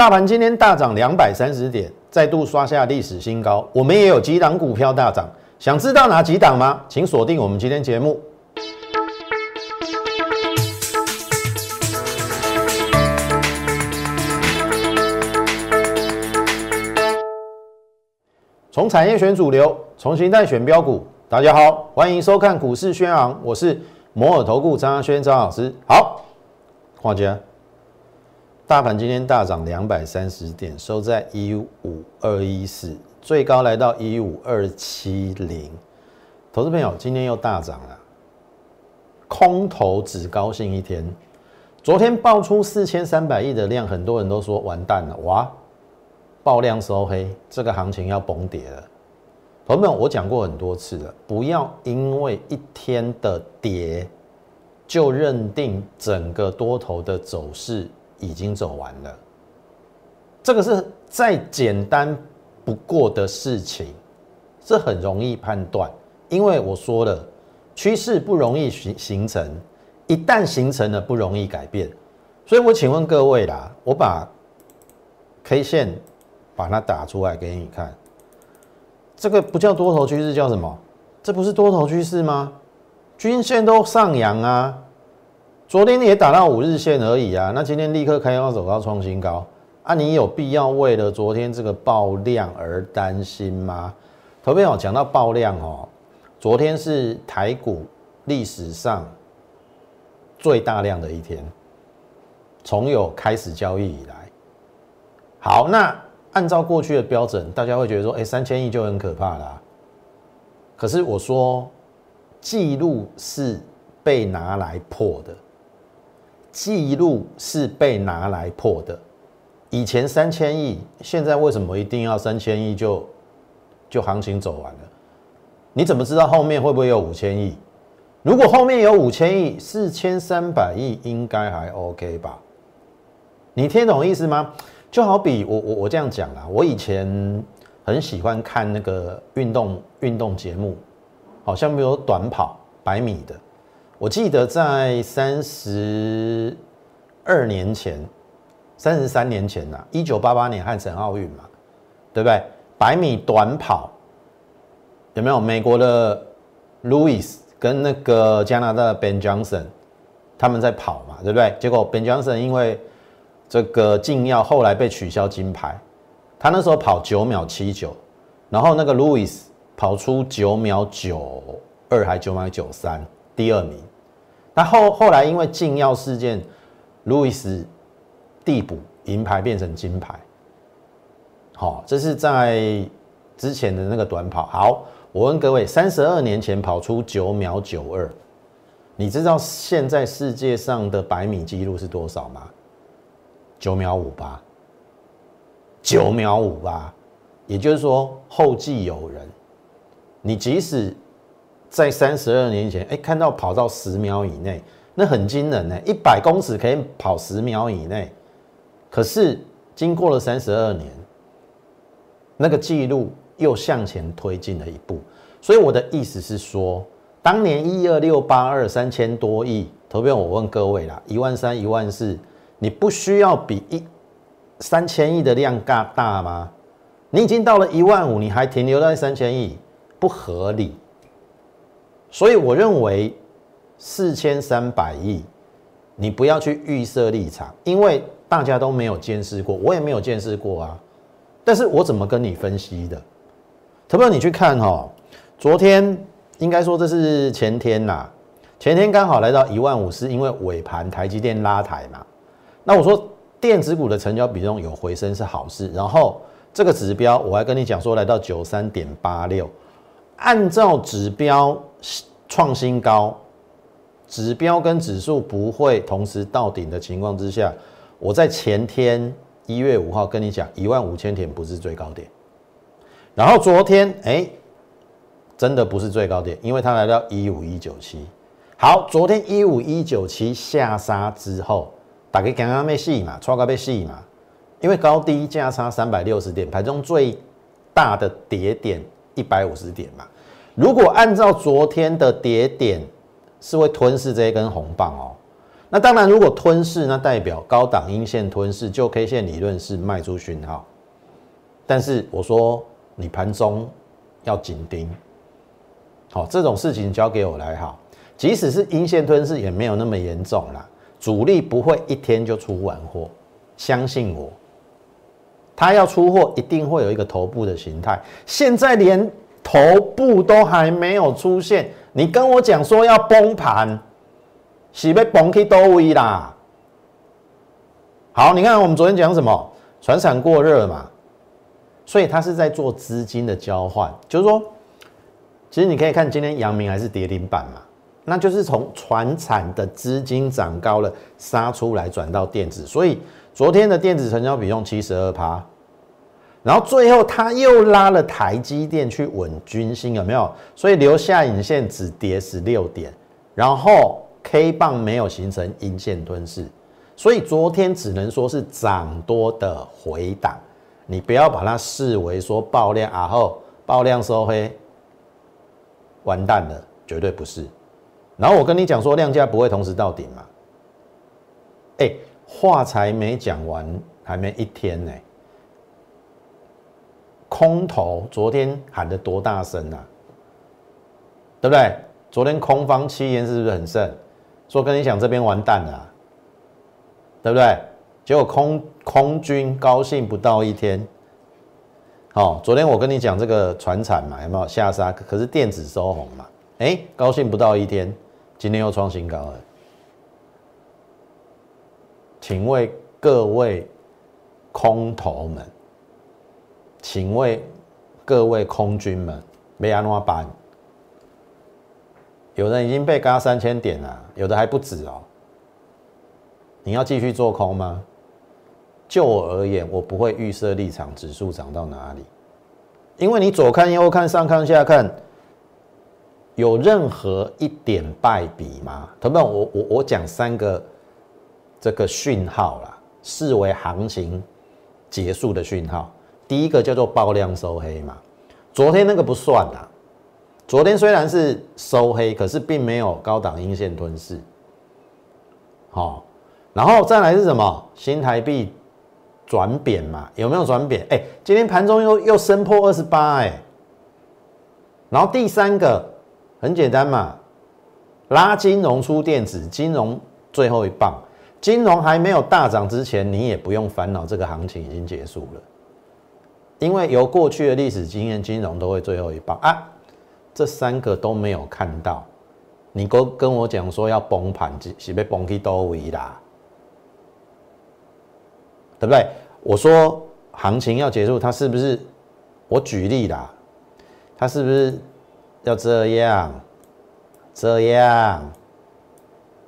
大盘今天大涨两百三十点，再度刷下历史新高。我们也有几档股票大涨，想知道哪几档吗？请锁定我们今天节目。从产业选主流，从形态选标股。大家好，欢迎收看股市宣昂，我是摩尔投顾张阿轩张老师。好，况且。大盘今天大涨两百三十点，收在一五二一四，最高来到一五二七零。投资朋友，今天又大涨了，空头只高兴一天。昨天爆出四千三百亿的量，很多人都说完蛋了，哇，爆量收黑，这个行情要崩跌了。朋友们，我讲过很多次了，不要因为一天的跌，就认定整个多头的走势。已经走完了，这个是再简单不过的事情，这很容易判断，因为我说了，趋势不容易形形成，一旦形成了不容易改变，所以我请问各位啦，我把 K 线把它打出来给你看，这个不叫多头趋势，叫什么？这不是多头趋势吗？均线都上扬啊。昨天也打到五日线而已啊，那今天立刻开高走高创新高啊！你有必要为了昨天这个爆量而担心吗？投票讲到爆量哦，昨天是台股历史上最大量的一天，从有开始交易以来。好，那按照过去的标准，大家会觉得说，哎，三千亿就很可怕啦。可是我说，记录是被拿来破的。记录是被拿来破的，以前三千亿，现在为什么一定要三千亿就就行情走完了？你怎么知道后面会不会有五千亿？如果后面有五千亿，四千三百亿应该还 OK 吧？你听懂意思吗？就好比我我我这样讲啊，我以前很喜欢看那个运动运动节目，好像没有短跑百米的。我记得在三十二年前、三十三年前呐，一九八八年汉城奥运嘛，对不对？百米短跑有没有美国的 Louis 跟那个加拿大的 Ben Johnson 他们在跑嘛，对不对？结果 Ben Johnson 因为这个禁药后来被取消金牌，他那时候跑九秒七九，然后那个 Louis 跑出九秒九二还九秒九三，第二名。那后后来因为禁药事件，路易斯递补银牌变成金牌。好，这是在之前的那个短跑。好，我问各位，三十二年前跑出九秒九二，你知道现在世界上的百米纪录是多少吗？九秒五八，九秒五八，也就是说后继有人。你即使在三十二年前，哎，看到跑到十秒以内，那很惊人呢。一百公尺可以跑十秒以内，可是经过了三十二年，那个记录又向前推进了一步。所以我的意思是说，当年一二六八二三千多亿投票，我问各位啦，一万三、一万四，你不需要比一三千亿的量大大吗？你已经到了一万五，你还停留在三千亿，不合理。所以我认为四千三百亿，你不要去预设立场，因为大家都没有见识过，我也没有见识过啊。但是我怎么跟你分析的？特别你去看哈，昨天应该说这是前天呐，前天刚好来到一万五，是因为尾盘台积电拉抬嘛。那我说电子股的成交比重有回升是好事，然后这个指标我还跟你讲说来到九三点八六。按照指标创新高，指标跟指数不会同时到顶的情况之下，我在前天一月五号跟你讲一万五千点不是最高点，然后昨天哎，真的不是最高点，因为它来到一五一九七。好，昨天一五一九七下杀之后，大概刚刚被戏嘛，超高被戏嘛，因为高低价差三百六十点，盘中最大的跌点。一百五十点嘛，如果按照昨天的跌点是会吞噬这一根红棒哦，那当然，如果吞噬，那代表高档阴线吞噬，就 K 线理论是卖出讯号。但是我说你盘中要紧盯，好，这种事情交给我来好。即使是阴线吞噬，也没有那么严重啦。主力不会一天就出完货，相信我，他要出货一定会有一个头部的形态。现在连头部都还没有出现，你跟我讲说要崩盘。是被崩去多位啦。好，你看我们昨天讲什么？船产过热嘛，所以它是在做资金的交换。就是说，其实你可以看今天阳明还是跌停板嘛，那就是从船产的资金涨高了杀出来转到电子，所以昨天的电子成交比重七十二趴，然后最后他又拉了台积电去稳军心，有没有？所以留下影线只跌十六点，然后。K 棒没有形成阴线吞噬，所以昨天只能说是涨多的回档，你不要把它视为说爆量啊后爆量收黑，完蛋了，绝对不是。然后我跟你讲说量价不会同时到顶嘛，哎，话才没讲完，还没一天呢，空头昨天喊得多大声啊，对不对？昨天空方七言是不是很盛？说跟你讲，这边完蛋了，对不对？结果空空军高兴不到一天。好，昨天我跟你讲这个船产嘛，有没有下杀？可是电子收红嘛，哎，高兴不到一天，今天又创新高了。请问各位空头们，请问各位空军们，没安怎办？有人已经被嘎三千点了，有的还不止哦。你要继续做空吗？就我而言，我不会预设立场，指数涨到哪里，因为你左看右看上看下看，有任何一点败笔吗？同学们，我我我讲三个这个讯号啦，视为行情结束的讯号。第一个叫做爆量收黑嘛，昨天那个不算啦。昨天虽然是收黑，可是并没有高档阴线吞噬。好，然后再来是什么？新台币转贬嘛？有没有转贬？哎，今天盘中又又升破二十八，哎。然后第三个很简单嘛，拉金融出电子，金融最后一棒，金融还没有大涨之前，你也不用烦恼这个行情已经结束了，因为由过去的历史经验，金融都会最后一棒啊。这三个都没有看到，你跟跟我讲说要崩盘，是被崩去多维啦，对不对？我说行情要结束，它是不是？我举例啦，它是不是要这样、这样、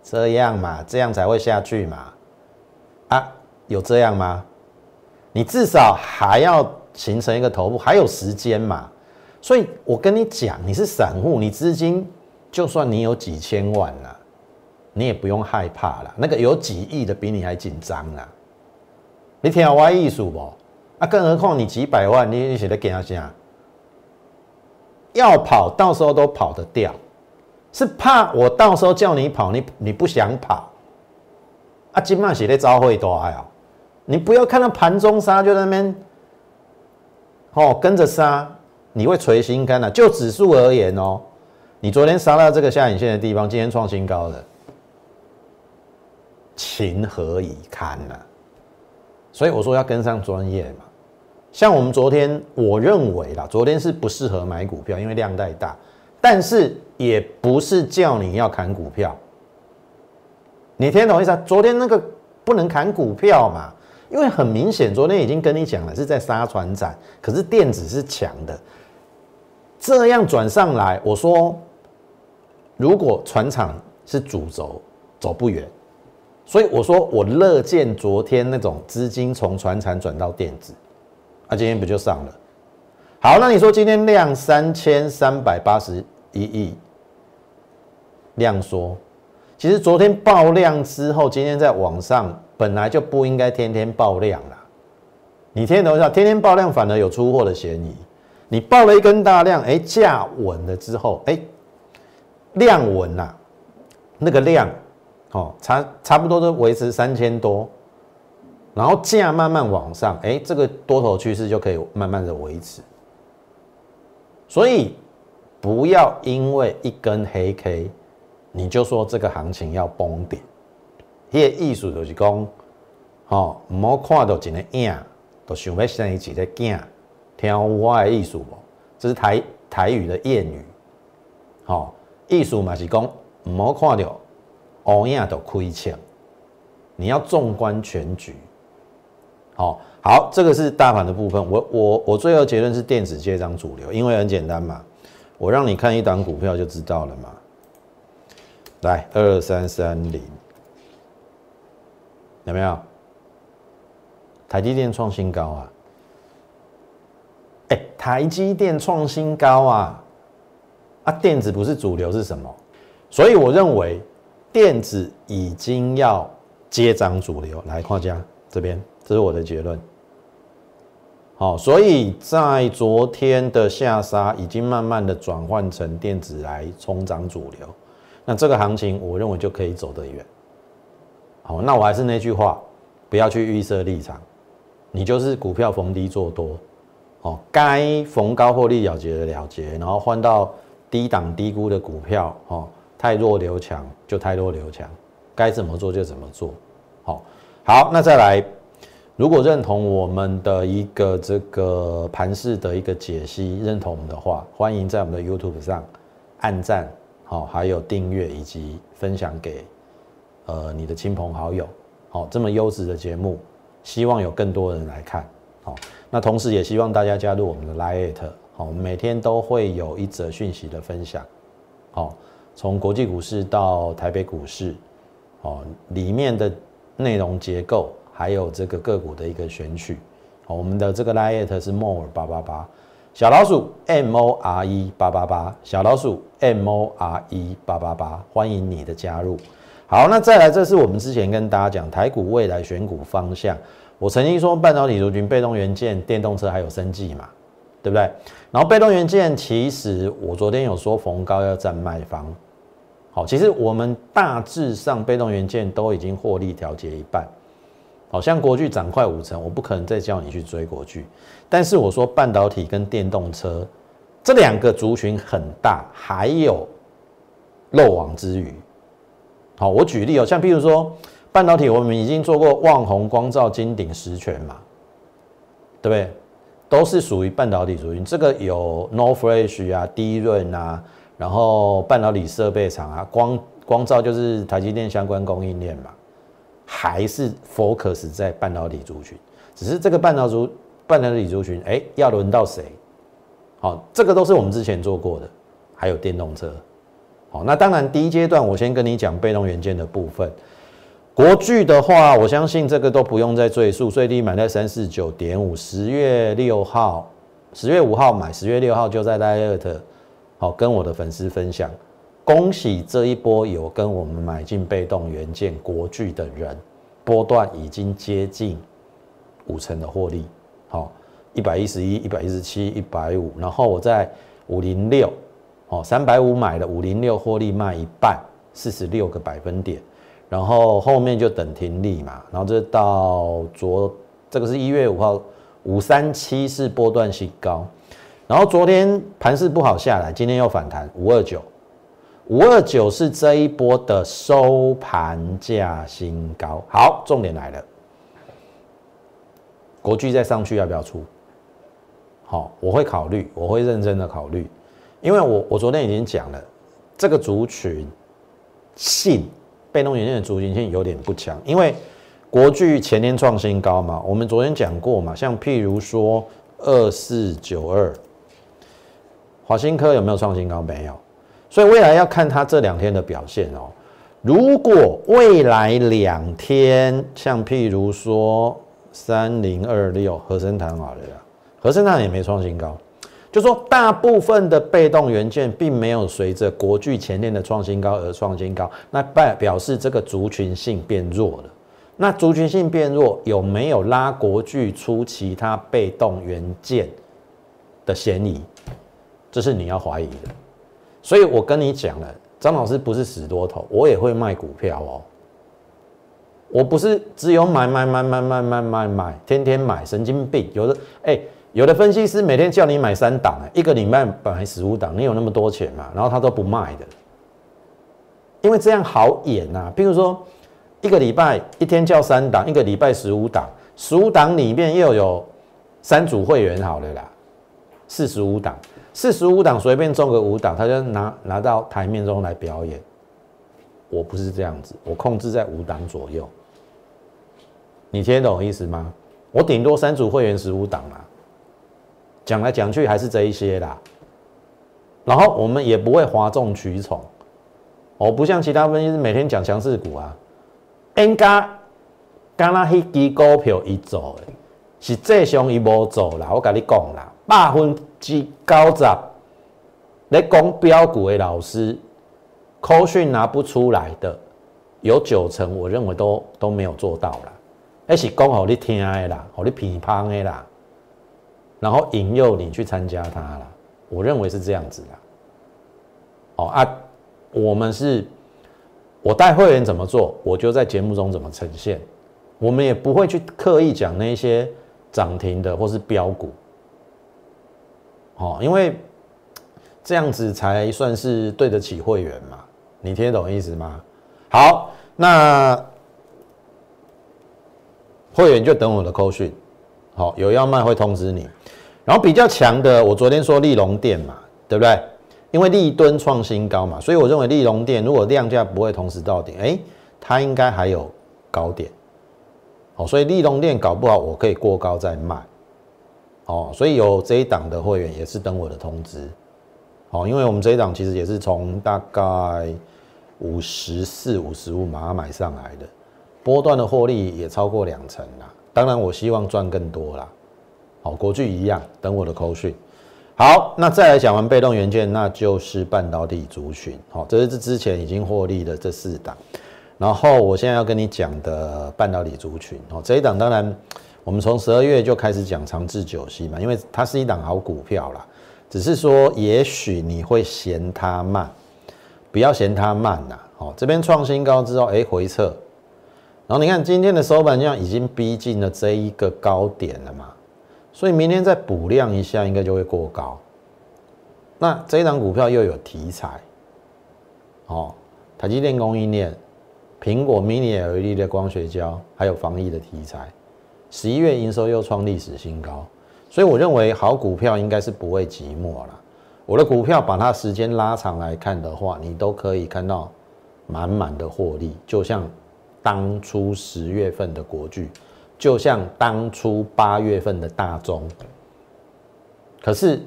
这样嘛？这样才会下去嘛？啊，有这样吗？你至少还要形成一个头部，还有时间嘛？所以我跟你讲，你是散户，你资金就算你有几千万了，你也不用害怕了。那个有几亿的比你还紧张啊！你听我意思不？啊，更何况你几百万，你你写的给他讲，要跑到时候都跑得掉，是怕我到时候叫你跑，你你不想跑。啊，今晚写的招会多啊！你不要看到盘中杀就在那边，哦，跟着杀。你会垂心肝呐？就指数而言哦，你昨天杀到这个下影线的地方，今天创新高了，情何以堪呐？所以我说要跟上专业嘛。像我们昨天，我认为啦，昨天是不适合买股票，因为量太大，但是也不是叫你要砍股票。你听懂意思啊？昨天那个不能砍股票嘛，因为很明显，昨天已经跟你讲了，是在杀船展，可是电子是强的。这样转上来，我说，如果船厂是主轴，走不远，所以我说我乐见昨天那种资金从船厂转到电子，啊，今天不就上了？好，那你说今天量三千三百八十一亿，量缩，其实昨天爆量之后，今天在网上本来就不应该天天爆量啦。你听懂一下，天天爆量反而有出货的嫌疑。你爆了一根大量，哎，价稳了之后，哎，量稳了，那个量哦，差差不多都维持三千多，然后价慢慢往上，哎，这个多头趋势就可以慢慢的维持。所以不要因为一根黑 K，你就说这个行情要崩点。迄个意思就是讲，吼，唔好看到一个影，都想要生一个囝，听我的意思无？这是台台语的谚语，吼，意思嘛是讲，唔好看到乌影就亏钱，你要纵观全局。好，好，这个是大盘的部分。我我我最后结论是电子接张主流，因为很简单嘛，我让你看一档股票就知道了嘛。来，二三三零。有没有？台积电创新高啊！哎，台积电创新高啊！啊，电子不是主流是什么？所以我认为电子已经要接涨主流。来，框架这边，这是我的结论。好，所以在昨天的下杀已经慢慢的转换成电子来冲涨主流。那这个行情，我认为就可以走得远。好，那我还是那句话，不要去预设立场，你就是股票逢低做多，哦，该逢高获利了结的了结，然后换到低档低估的股票，哦，太弱留强就太弱留强，该怎么做就怎么做，好，好，那再来，如果认同我们的一个这个盘势的一个解析，认同我们的话，欢迎在我们的 YouTube 上按赞，好，还有订阅以及分享给。呃，你的亲朋好友，好，这么优质的节目，希望有更多人来看，好，那同时也希望大家加入我们的 Lite，好，我们每天都会有一则讯息的分享，好，从国际股市到台北股市，哦，里面的内容结构，还有这个个股的一个选取，好，我们的这个 Lite 是 More 八八八，小老鼠 M O R E 八八八，小老鼠 M O R E 八八八，欢迎你的加入。好，那再来，这是我们之前跟大家讲台股未来选股方向。我曾经说半导体族群、被动元件、电动车还有生技嘛，对不对？然后被动元件，其实我昨天有说逢高要占卖方。好，其实我们大致上被动元件都已经获利调节一半。好像国巨涨快五成，我不可能再叫你去追国巨。但是我说半导体跟电动车这两个族群很大，还有漏网之鱼。好，我举例哦，像譬如说半导体，我们已经做过旺宏、光照、金鼎、实权嘛，对不对？都是属于半导体族群。这个有 No Flash 啊、低润啊，然后半导体设备厂啊，光光照就是台积电相关供应链嘛，还是 focus 在半导体族群。只是这个半导族半导体族群，哎，要轮到谁？好，这个都是我们之前做过的，还有电动车。好，那当然，第一阶段我先跟你讲被动元件的部分。国巨的话，我相信这个都不用再赘述，最低买在三四九点五，十月六号、十月五号买，十月六号就在 Lite，好跟我的粉丝分享，恭喜这一波有跟我们买进被动元件国巨的人，波段已经接近五成的获利，好，一百一十一、一百一十七、一百五，然后我在五零六。哦，三百五买了五零六获利卖一半，四十六个百分点，然后后面就等停利嘛，然后这到昨这个是一月五号五三七是波段新高，然后昨天盘势不好下来，今天又反弹五二九，五二九是这一波的收盘价新高。好，重点来了，国巨再上去要不要出？好，我会考虑，我会认真的考虑。因为我我昨天已经讲了，这个族群性被动元件的族群性有点不强，因为国巨前天创新高嘛，我们昨天讲过嘛，像譬如说二四九二，华新科有没有创新高？没有，所以未来要看它这两天的表现哦。如果未来两天像譬如说三零二六和生堂好了，和生堂也没创新高。就说大部分的被动元件并没有随着国巨前天的创新高而创新高，那代表示这个族群性变弱了。那族群性变弱有没有拉国巨出其他被动元件的嫌疑？这是你要怀疑的。所以我跟你讲了，张老师不是死多头，我也会卖股票哦。我不是只有买买买买买买买买，天天买，神经病。有的哎，有的分析师每天叫你买三档，一个礼拜买十五档，你有那么多钱嘛？然后他都不卖的，因为这样好演呐。比如说一个礼拜一天叫三档，一个礼拜十五档，十五档里面又有三组会员，好了啦，四十五档，四十五档随便中个五档，他就拿拿到台面中来表演。我不是这样子，我控制在五档左右。你听懂意思吗？我顶多三组会员十五档啦，讲来讲去还是这一些啦。然后我们也不会哗众取宠，我不像其他分析师每天讲强势股啊。应该刚那迄支股票一走，是正常伊无走啦。我跟你讲啦，百分之九十咧讲标股的老师，口讯拿不出来的，有九成，我认为都都没有做到啦。那是讲好你听的啦，好你批判的啦，然后引诱你去参加它啦。我认为是这样子的。哦啊，我们是，我带会员怎么做，我就在节目中怎么呈现。我们也不会去刻意讲那些涨停的或是标股。哦，因为这样子才算是对得起会员嘛。你听得懂意思吗？好，那。会员就等我的扣讯，好有要卖会通知你。然后比较强的，我昨天说利隆店嘛，对不对？因为利吨创新高嘛，所以我认为利隆店如果量价不会同时到顶，哎，它应该还有高点。好，所以利隆店搞不好我可以过高再卖。哦，所以有这一档的会员也是等我的通知。好，因为我们这一档其实也是从大概五十四、五十五马上买上来的。波段的获利也超过两成啦，当然我希望赚更多啦。好，国巨一样，等我的口讯。好，那再来讲完被动元件，那就是半导体族群。好，这是之前已经获利的这四档。然后我现在要跟你讲的半导体族群，哦，这一档当然我们从十二月就开始讲长治久息嘛，因为它是一档好股票啦。只是说也许你会嫌它慢，不要嫌它慢呐。好，这边创新高之后，哎，回撤。然后你看今天的收盘量已经逼近了这一个高点了嘛，所以明天再补量一下，应该就会过高。那这一档股票又有题材，哦，台积电供应链、苹果 Mini LED 的光学胶，还有防疫的题材，十一月营收又创历史新高，所以我认为好股票应该是不会寂寞了。我的股票把它时间拉长来看的话，你都可以看到满满的获利，就像。当初十月份的国巨，就像当初八月份的大中，可是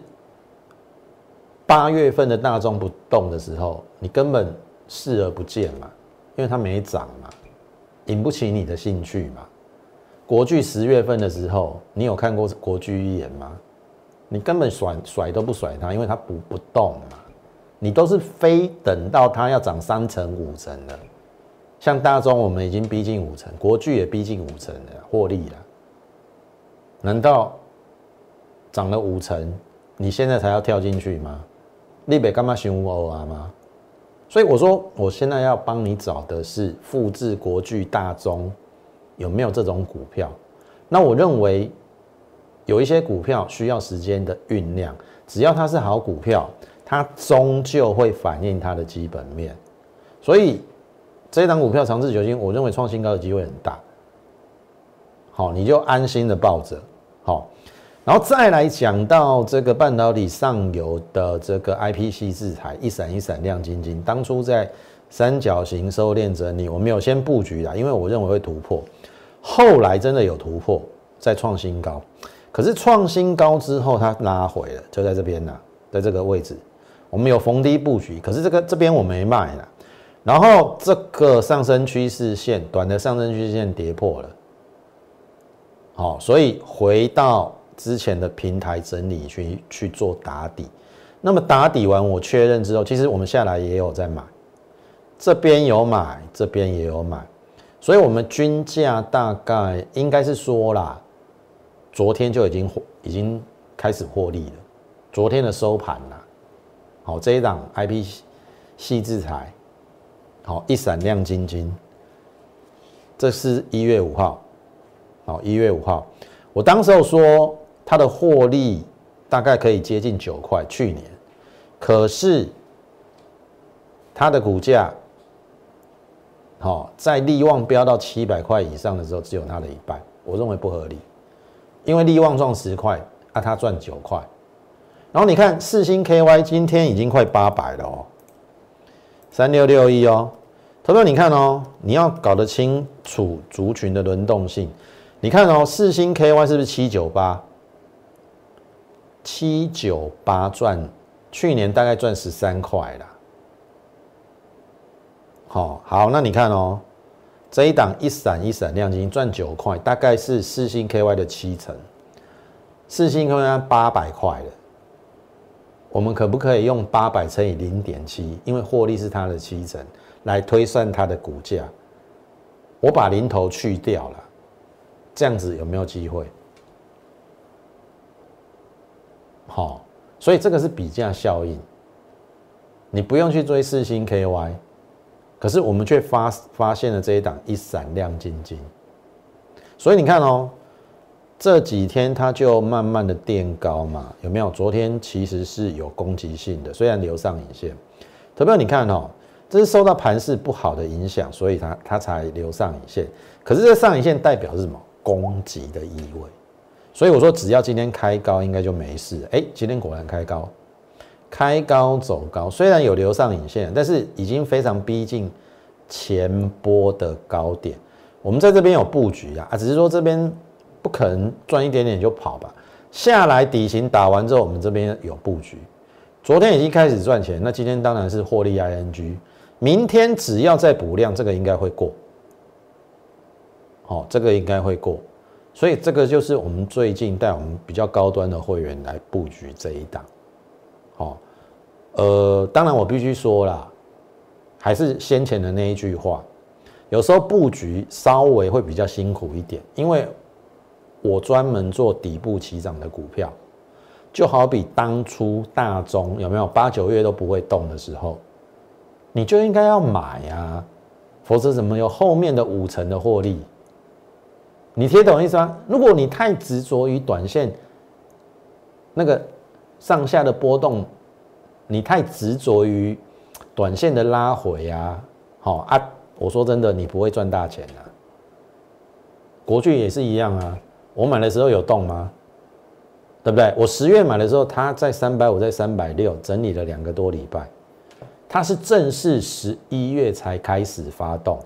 八月份的大中不动的时候，你根本视而不见嘛，因为它没涨嘛，引不起你的兴趣嘛。国巨十月份的时候，你有看过国巨一眼吗？你根本甩甩都不甩它，因为它不不动嘛，你都是非等到它要涨三成五成的。像大中，我们已经逼近五成，国巨也逼近五成了，获利了。难道涨了五成，你现在才要跳进去吗？立北干嘛熊欧啊吗？所以我说，我现在要帮你找的是复制国巨、大中有没有这种股票？那我认为有一些股票需要时间的酝酿，只要它是好股票，它终究会反映它的基本面，所以。这一档股票长治久金，我认为创新高的机会很大。好，你就安心的抱着。好，然后再来讲到这个半导体上游的这个 IPC 制裁，一闪一闪亮晶晶。当初在三角形收敛整理，我没有先布局啦，因为我认为会突破。后来真的有突破，再创新高。可是创新高之后，它拉回了，就在这边呢，在这个位置，我们有逢低布局，可是这个这边我没卖了。然后这个上升趋势线，短的上升趋势线跌破了，好，所以回到之前的平台整理去去做打底。那么打底完，我确认之后，其实我们下来也有在买，这边有买，这边也有买，所以我们均价大概应该是说啦，昨天就已经已经开始获利了，昨天的收盘啦，好，这一档 I P 细制裁。好，一闪亮晶晶，这是一月五号，好，一月五号，我当时候说它的获利大概可以接近九块，去年，可是它的股价，好，在利旺飙到七百块以上的时候，只有它的一半，我认为不合理，因为利旺赚十块，啊，它赚九块，然后你看四星 KY 今天已经快八百了哦，三六六一哦。投票，你看哦，你要搞得清楚族群的轮动性。你看哦，四星 KY 是不是七九八？七九八赚，去年大概赚十三块啦。好，好，那你看哦，这一档一闪一闪亮晶赚九块，大概是四星 KY 的七成。四星 KY 八百块的，我们可不可以用八百乘以零点七？因为获利是它的七成。来推算它的股价，我把零头去掉了，这样子有没有机会？好，所以这个是比价效应，你不用去追四星 KY，可是我们却发发现了这一档一闪亮晶晶，所以你看哦，这几天它就慢慢的垫高嘛，有没有？昨天其实是有攻击性的，虽然留上影线，特别你看哦。这是受到盘势不好的影响，所以它它才留上影线。可是这上影线代表是什么？攻击的意味。所以我说，只要今天开高，应该就没事。哎，今天果然开高，开高走高。虽然有留上影线，但是已经非常逼近前波的高点。我们在这边有布局啊，啊，只是说这边不可能赚一点点就跑吧。下来底型打完之后，我们这边有布局。昨天已经开始赚钱，那今天当然是获利 ING。明天只要再补量，这个应该会过。好，这个应该会过，所以这个就是我们最近带我们比较高端的会员来布局这一档。好，呃，当然我必须说啦，还是先前的那一句话，有时候布局稍微会比较辛苦一点，因为我专门做底部起涨的股票，就好比当初大中有没有八九月都不会动的时候。你就应该要买呀，否则怎么有后面的五成的获利？你听懂意思吗？如果你太执着于短线那个上下的波动，你太执着于短线的拉回啊，好啊，我说真的，你不会赚大钱的。国巨也是一样啊，我买的时候有动吗？对不对？我十月买的时候，它在三百五，在三百六，整理了两个多礼拜。它是正式十一月才开始发动，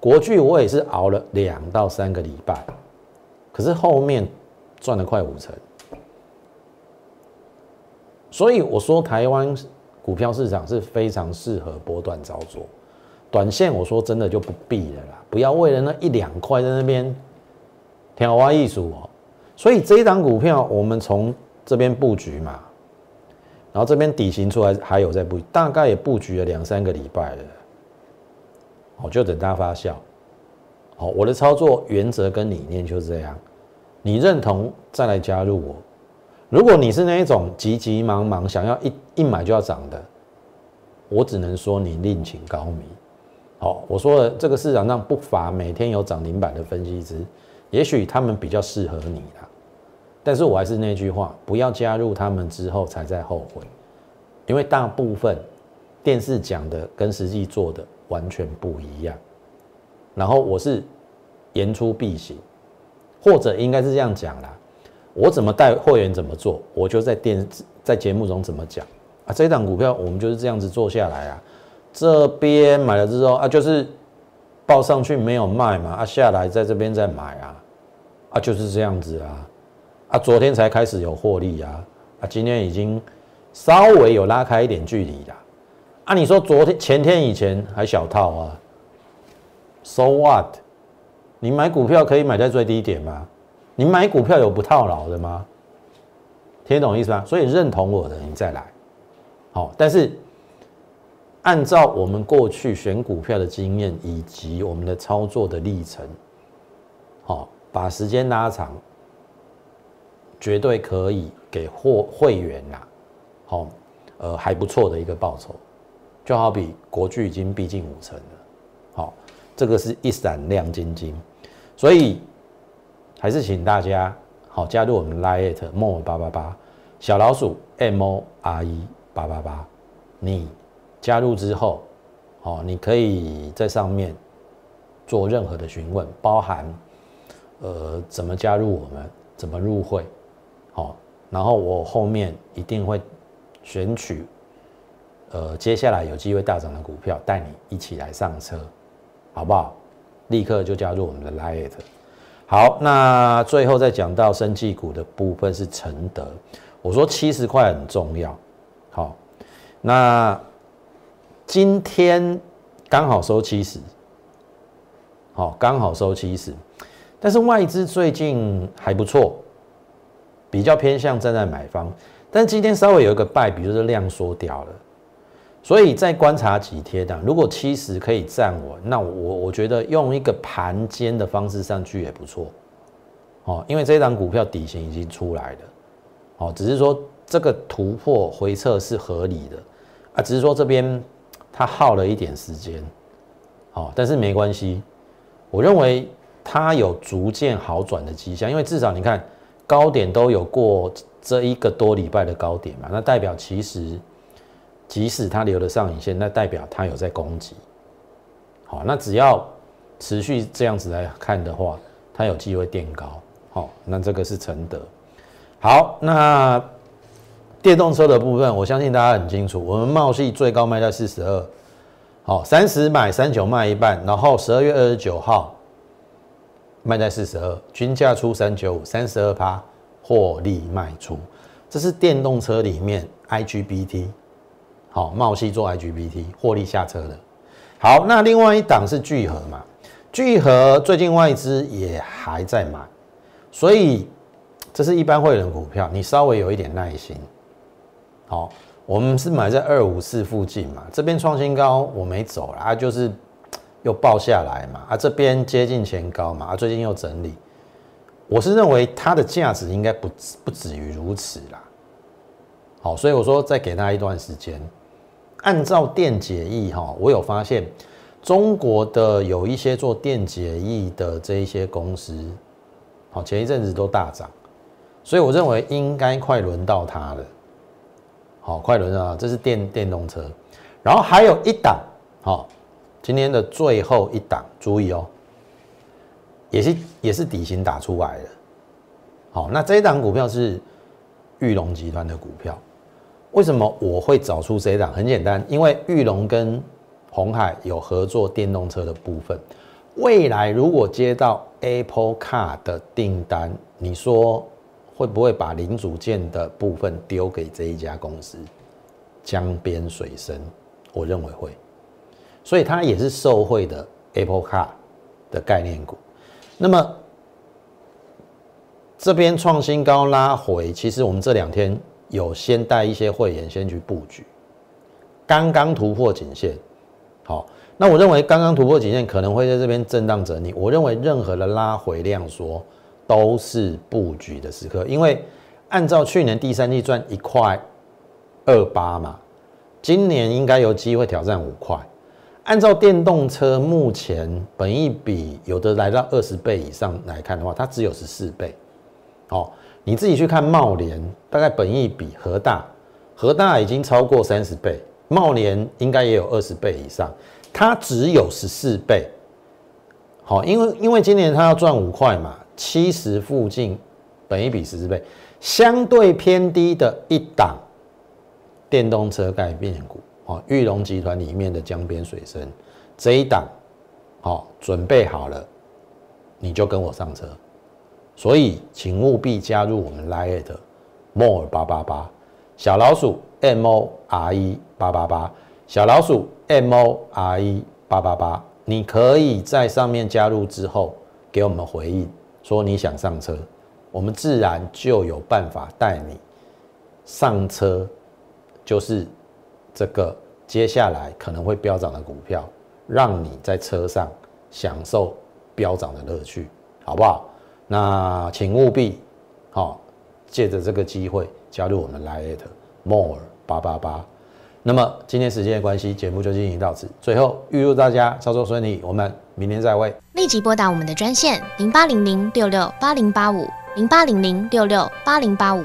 国巨我也是熬了两到三个礼拜，可是后面赚了快五成，所以我说台湾股票市场是非常适合波段操作，短线我说真的就不必了啦，不要为了那一两块在那边挑花艺术哦，所以这一档股票我们从这边布局嘛。然后这边底型出来还有在布，大概也布局了两三个礼拜了，我就等它发酵。好，我的操作原则跟理念就是这样，你认同再来加入我。如果你是那一种急急忙忙想要一一买就要涨的，我只能说你另请高明。好，我说了这个市场上不乏每天有涨停板的分析师，也许他们比较适合你啦。但是我还是那句话，不要加入他们之后才在后悔，因为大部分电视讲的跟实际做的完全不一样。然后我是言出必行，或者应该是这样讲啦，我怎么带会员怎么做，我就在电在节目中怎么讲啊。这档股票我们就是这样子做下来啊，这边买了之后啊，就是报上去没有卖嘛，啊下来在这边再买啊，啊就是这样子啊。啊，昨天才开始有获利啊，啊，今天已经稍微有拉开一点距离啦。啊，你说昨天、前天以前还小套啊？So what？你买股票可以买在最低点吗？你买股票有不套牢的吗？听懂意思吗？所以认同我的你再来。好，但是按照我们过去选股票的经验以及我们的操作的历程，好，把时间拉长。绝对可以给货会员啦，好，呃，还不错的一个报酬，就好比国巨已经逼近五成了，好，这个是一闪亮晶晶，所以还是请大家好加入我们 Lite More 八八八小老鼠 M O R E 八八八，你加入之后，哦，你可以在上面做任何的询问，包含呃怎么加入我们，怎么入会，好，然后我后面一定会选取呃接下来有机会大涨的股票，带你一起来上车。好不好？立刻就加入我们的 Lite。好，那最后再讲到生技股的部分是承德。我说七十块很重要。好，那今天刚好收七十，好，刚好收七十。但是外资最近还不错，比较偏向站在买方。但今天稍微有一个败笔，就是量缩掉了。所以再观察几天的，如果七十可以站稳，那我我觉得用一个盘间的方式上去也不错，哦，因为这档股票底型已经出来了，哦，只是说这个突破回撤是合理的，啊，只是说这边它耗了一点时间，哦，但是没关系，我认为它有逐渐好转的迹象，因为至少你看高点都有过这一个多礼拜的高点嘛，那代表其实。即使它留了上影线，那代表它有在攻击。好，那只要持续这样子来看的话，它有机会垫高。好，那这个是承德。好，那电动车的部分，我相信大家很清楚，我们茂系最高卖在四十二。好，三十买三九卖一半，然后十二月二十九号卖在四十二，均价出三九五，三十二趴获利卖出。这是电动车里面 IGBT。好，茂系做 IGBT 获利下车的。好，那另外一档是聚合嘛？聚合最近外资也还在买，所以这是一般会员股票，你稍微有一点耐心。好，我们是买在二五四附近嘛，这边创新高我没走了啊，就是又爆下来嘛啊，这边接近前高嘛啊，最近又整理，我是认为它的价值应该不不止于如此啦。好，所以我说再给他一段时间。按照电解液哈，我有发现中国的有一些做电解液的这一些公司，好前一阵子都大涨，所以我认为应该快轮到它了。好，快轮到，这是电电动车，然后还有一档，好，今天的最后一档，注意哦，也是也是底薪打出来的。好，那这一档股票是玉龙集团的股票。为什么我会找出这档？很简单，因为玉龙跟红海有合作电动车的部分。未来如果接到 Apple Car 的订单，你说会不会把零组件的部分丢给这一家公司？江边水深，我认为会。所以它也是受惠的 Apple Car 的概念股。那么这边创新高拉回，其实我们这两天。有先带一些会员先去布局，刚刚突破颈线，好，那我认为刚刚突破颈线可能会在这边震荡整理。我认为任何的拉回量缩都是布局的时刻，因为按照去年第三季赚一块二八嘛，今年应该有机会挑战五块。按照电动车目前本益比有的来到二十倍以上来看的话，它只有十四倍，好。你自己去看茂联，大概本益比和大，和大已经超过三十倍，茂联应该也有二十倍以上，它只有十四倍。好，因为因为今年它要赚五块嘛，七十附近，本益比十四倍，相对偏低的一档电动车概念股，哦，玉龙集团里面的江边水深这一档，好，准备好了，你就跟我上车。所以，请务必加入我们 Line 的 More 八八八。小老鼠 M O R E 八八八。小老鼠 M O R E 八八八，你可以在上面加入之后给我们回应，说你想上车，我们自然就有办法带你上车，就是这个接下来可能会飙涨的股票，让你在车上享受飙涨的乐趣，好不好？那请务必，好，借着这个机会加入我们 Lite More 八八八那么今天时间的关系，节目就进行到此。最后预祝大家操作顺利，我们明天再会。立即拨打我们的专线零八零零六六八零八五零八零零六六八零八五